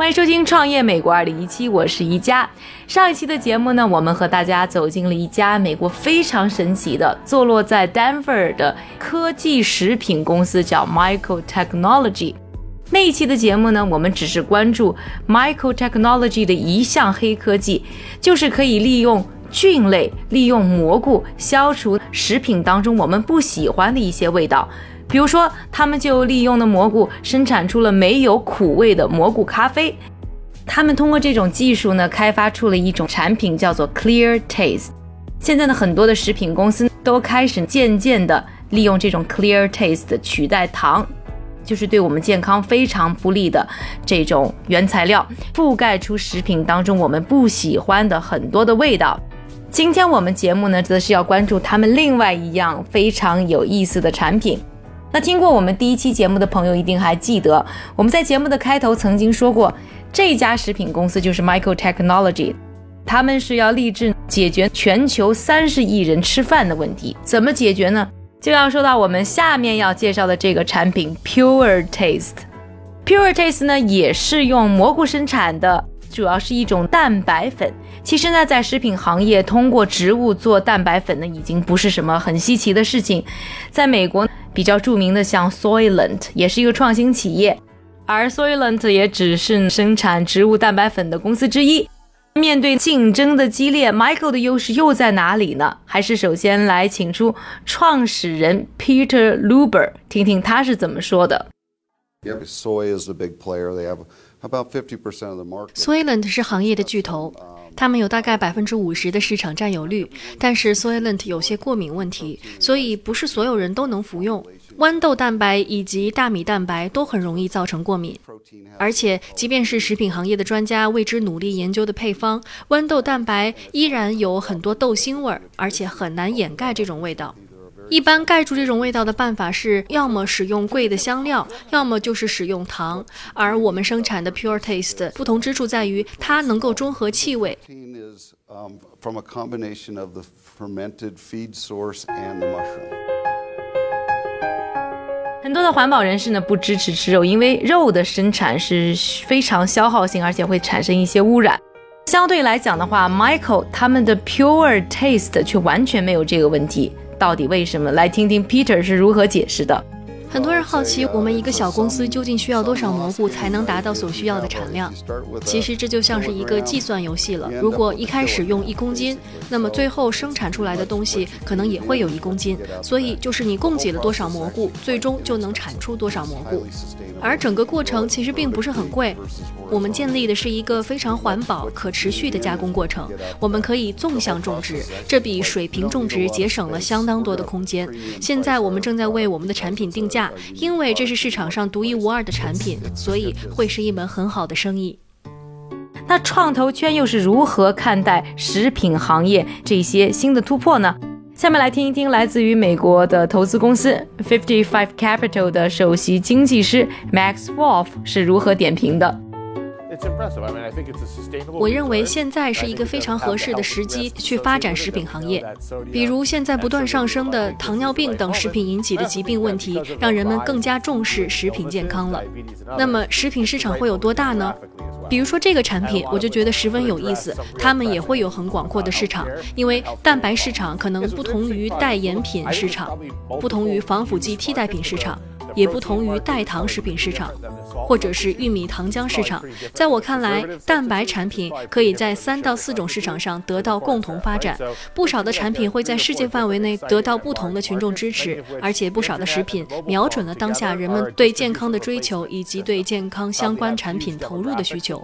欢迎收听《创业美国二零一七》，我是宜家。上一期的节目呢，我们和大家走进了一家美国非常神奇的、坐落在 Denver 的科技食品公司，叫 Michael Technology。那一期的节目呢，我们只是关注 Michael Technology 的一项黑科技，就是可以利用菌类、利用蘑菇消除食品当中我们不喜欢的一些味道。比如说，他们就利用的蘑菇生产出了没有苦味的蘑菇咖啡。他们通过这种技术呢，开发出了一种产品，叫做 Clear Taste。现在呢，很多的食品公司都开始渐渐的利用这种 Clear Taste 取代糖，就是对我们健康非常不利的这种原材料，覆盖出食品当中我们不喜欢的很多的味道。今天我们节目呢，则是要关注他们另外一样非常有意思的产品。那听过我们第一期节目的朋友一定还记得，我们在节目的开头曾经说过，这家食品公司就是 Michael Technology，他们是要立志解决全球三十亿人吃饭的问题。怎么解决呢？就要说到我们下面要介绍的这个产品 Pure Taste。Pure Taste 呢也是用蘑菇生产的，主要是一种蛋白粉。其实呢，在食品行业通过植物做蛋白粉呢，已经不是什么很稀奇的事情，在美国。比较著名的像 Soylent 也是一个创新企业，而 Soylent 也只是生产植物蛋白粉的公司之一。面对竞争的激烈，Michael 的优势又在哪里呢？还是首先来请出创始人 Peter Luber，听听他是怎么说的。Soylent 是行业的巨头。他们有大概百分之五十的市场占有率，但是 Soylent 有些过敏问题，所以不是所有人都能服用。豌豆蛋白以及大米蛋白都很容易造成过敏，而且即便是食品行业的专家为之努力研究的配方，豌豆蛋白依然有很多豆腥味儿，而且很难掩盖这种味道。一般盖住这种味道的办法是，要么使用贵的香料，要么就是使用糖。而我们生产的 Pure Taste 不同之处在于，它能够中和气味。很多的环保人士呢不支持吃肉，因为肉的生产是非常消耗性，而且会产生一些污染。相对来讲的话，Michael 他们的 Pure Taste 却完全没有这个问题。到底为什么？来听听 Peter 是如何解释的。很多人好奇，我们一个小公司究竟需要多少蘑菇才能达到所需要的产量？其实这就像是一个计算游戏了。如果一开始用一公斤，那么最后生产出来的东西可能也会有一公斤。所以就是你供给了多少蘑菇，最终就能产出多少蘑菇。而整个过程其实并不是很贵。我们建立的是一个非常环保、可持续的加工过程。我们可以纵向种植，这比水平种植节省了相当多的空间。现在我们正在为我们的产品定价。因为这是市场上独一无二的产品，所以会是一门很好的生意。那创投圈又是如何看待食品行业这些新的突破呢？下面来听一听来自于美国的投资公司 Fifty Five Capital 的首席经济师 Max Wolf 是如何点评的。我认为现在是一个非常合适的时机去发展食品行业，比如现在不断上升的糖尿病等食品引起的疾病问题，让人们更加重视食品健康了。那么食品市场会有多大呢？比如说这个产品，我就觉得十分有意思，他们也会有很广阔的市场，因为蛋白市场可能不同于代盐品市场，不同于防腐剂替代品市场。也不同于代糖食品市场，或者是玉米糖浆市场。在我看来，蛋白产品可以在三到四种市场上得到共同发展。不少的产品会在世界范围内得到不同的群众支持，而且不少的食品瞄准了当下人们对健康的追求以及对健康相关产品投入的需求。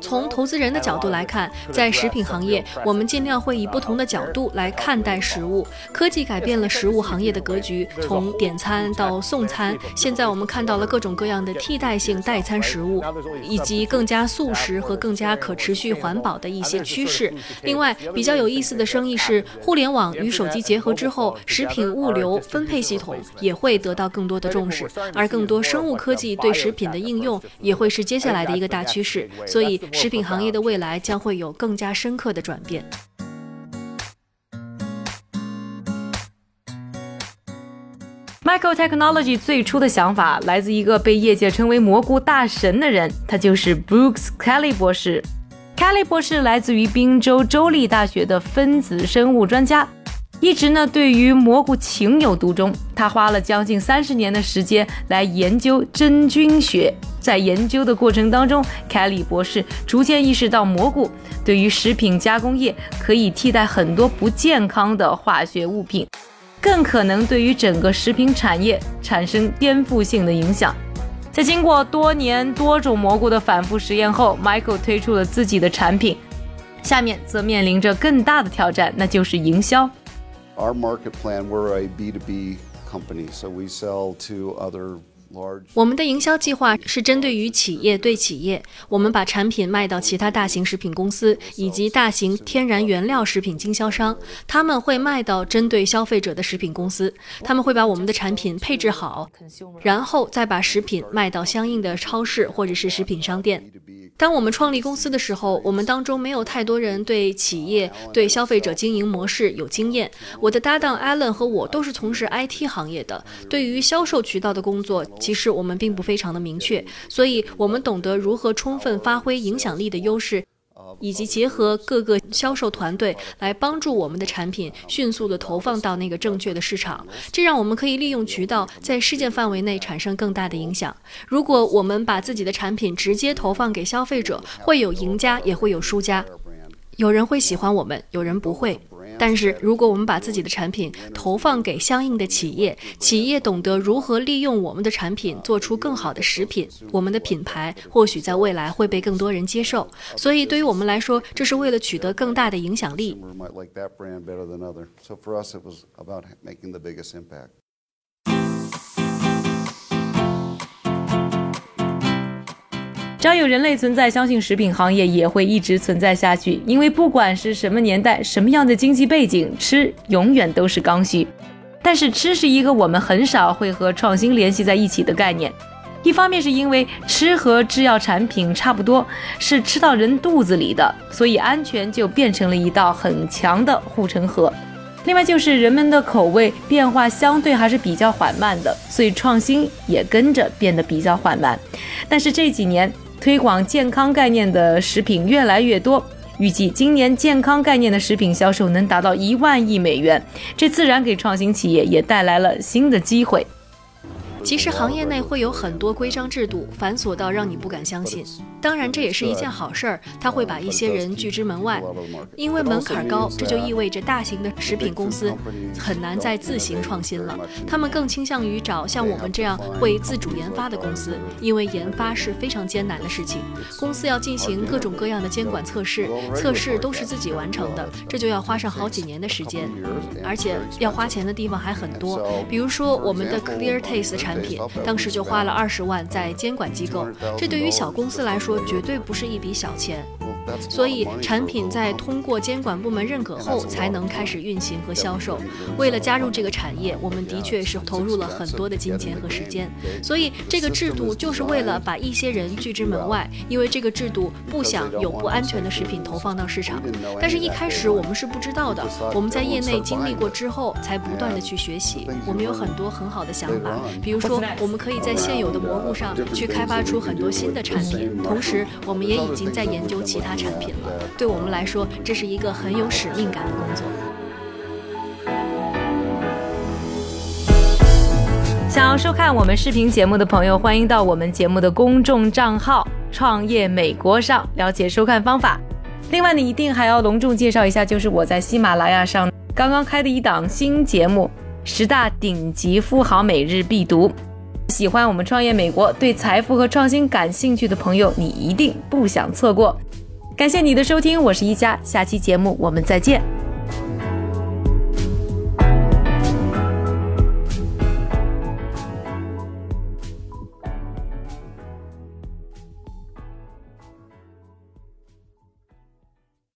从投资人的角度来看，在食品行业，我们尽量会以不同的角度来看待食物。科技改变了食物行业的格局，从点餐到送餐，现在我们看到了各种各样的替代性代餐食物，以及更加素食和更加可持续环保的一些趋势。另外，比较有意思的生意是，互联网与手机结合之后，食品物流分配系统也会得到更多的重视，而更多生物科技对食品的应用也会是接下来的一个大趋势。所以，食品行业的未来将会有更加深刻的转变。Micro Technology 最初的想法来自一个被业界称为“蘑菇大神”的人，他就是 Brooks Kelly 博士。Kelly 博士来自于宾州州立大学的分子生物专家，一直呢对于蘑菇情有独钟。他花了将近三十年的时间来研究真菌学。在研究的过程当中，Kelly 博士逐渐意识到，蘑菇对于食品加工业可以替代很多不健康的化学物品。更可能对于整个食品产业产生颠覆性的影响。在经过多年多种蘑菇的反复实验后，Michael 推出了自己的产品。下面则面临着更大的挑战，那就是营销。Our market plan, we're a B to B company, so we sell to other 我们的营销计划是针对于企业对企业，我们把产品卖到其他大型食品公司以及大型天然原料食品经销商，他们会卖到针对消费者的食品公司，他们会把我们的产品配置好，然后再把食品卖到相应的超市或者是食品商店。当我们创立公司的时候，我们当中没有太多人对企业、对消费者经营模式有经验。我的搭档 Allen 和我都是从事 IT 行业的，对于销售渠道的工作，其实我们并不非常的明确，所以我们懂得如何充分发挥影响力的优势。以及结合各个销售团队来帮助我们的产品迅速地投放到那个正确的市场，这让我们可以利用渠道在事件范围内产生更大的影响。如果我们把自己的产品直接投放给消费者，会有赢家也会有输家，有人会喜欢我们，有人不会。但是，如果我们把自己的产品投放给相应的企业，企业懂得如何利用我们的产品做出更好的食品，我们的品牌或许在未来会被更多人接受。所以，对于我们来说，这是为了取得更大的影响力。只要有人类存在，相信食品行业也会一直存在下去。因为不管是什么年代、什么样的经济背景，吃永远都是刚需。但是，吃是一个我们很少会和创新联系在一起的概念。一方面是因为吃和制药产品差不多，是吃到人肚子里的，所以安全就变成了一道很强的护城河。另外就是人们的口味变化相对还是比较缓慢的，所以创新也跟着变得比较缓慢。但是这几年，推广健康概念的食品越来越多，预计今年健康概念的食品销售能达到一万亿美元，这自然给创新企业也带来了新的机会。其实行业内会有很多规章制度，繁琐到让你不敢相信。当然，这也是一件好事儿，它会把一些人拒之门外，因为门槛高，这就意味着大型的食品公司很难再自行创新了。他们更倾向于找像我们这样会自主研发的公司，因为研发是非常艰难的事情。公司要进行各种各样的监管测试，测试都是自己完成的，这就要花上好几年的时间，而且要花钱的地方还很多。比如说我们的 Clear Taste 产。产品当时就花了二十万在监管机构，这对于小公司来说绝对不是一笔小钱。所以，产品在通过监管部门认可后，才能开始运行和销售。为了加入这个产业，我们的确是投入了很多的金钱和时间。所以，这个制度就是为了把一些人拒之门外，因为这个制度不想有不安全的食品投放到市场。但是，一开始我们是不知道的。我们在业内经历过之后，才不断的去学习。我们有很多很好的想法，比如说，我们可以在现有的蘑菇上去开发出很多新的产品。同时，我们也已经在研究其他。产品了，对我们来说，这是一个很有使命感的工作。想想要收看我们视频节目的朋友，欢迎到我们节目的公众账号“创业美国”上了解收看方法。另外呢，一定还要隆重介绍一下，就是我在喜马拉雅上刚刚开的一档新节目《十大顶级富豪每日必读》。喜欢我们创业美国、对财富和创新感兴趣的朋友，你一定不想错过。感谢你的收听，我是一加，下期节目我们再见。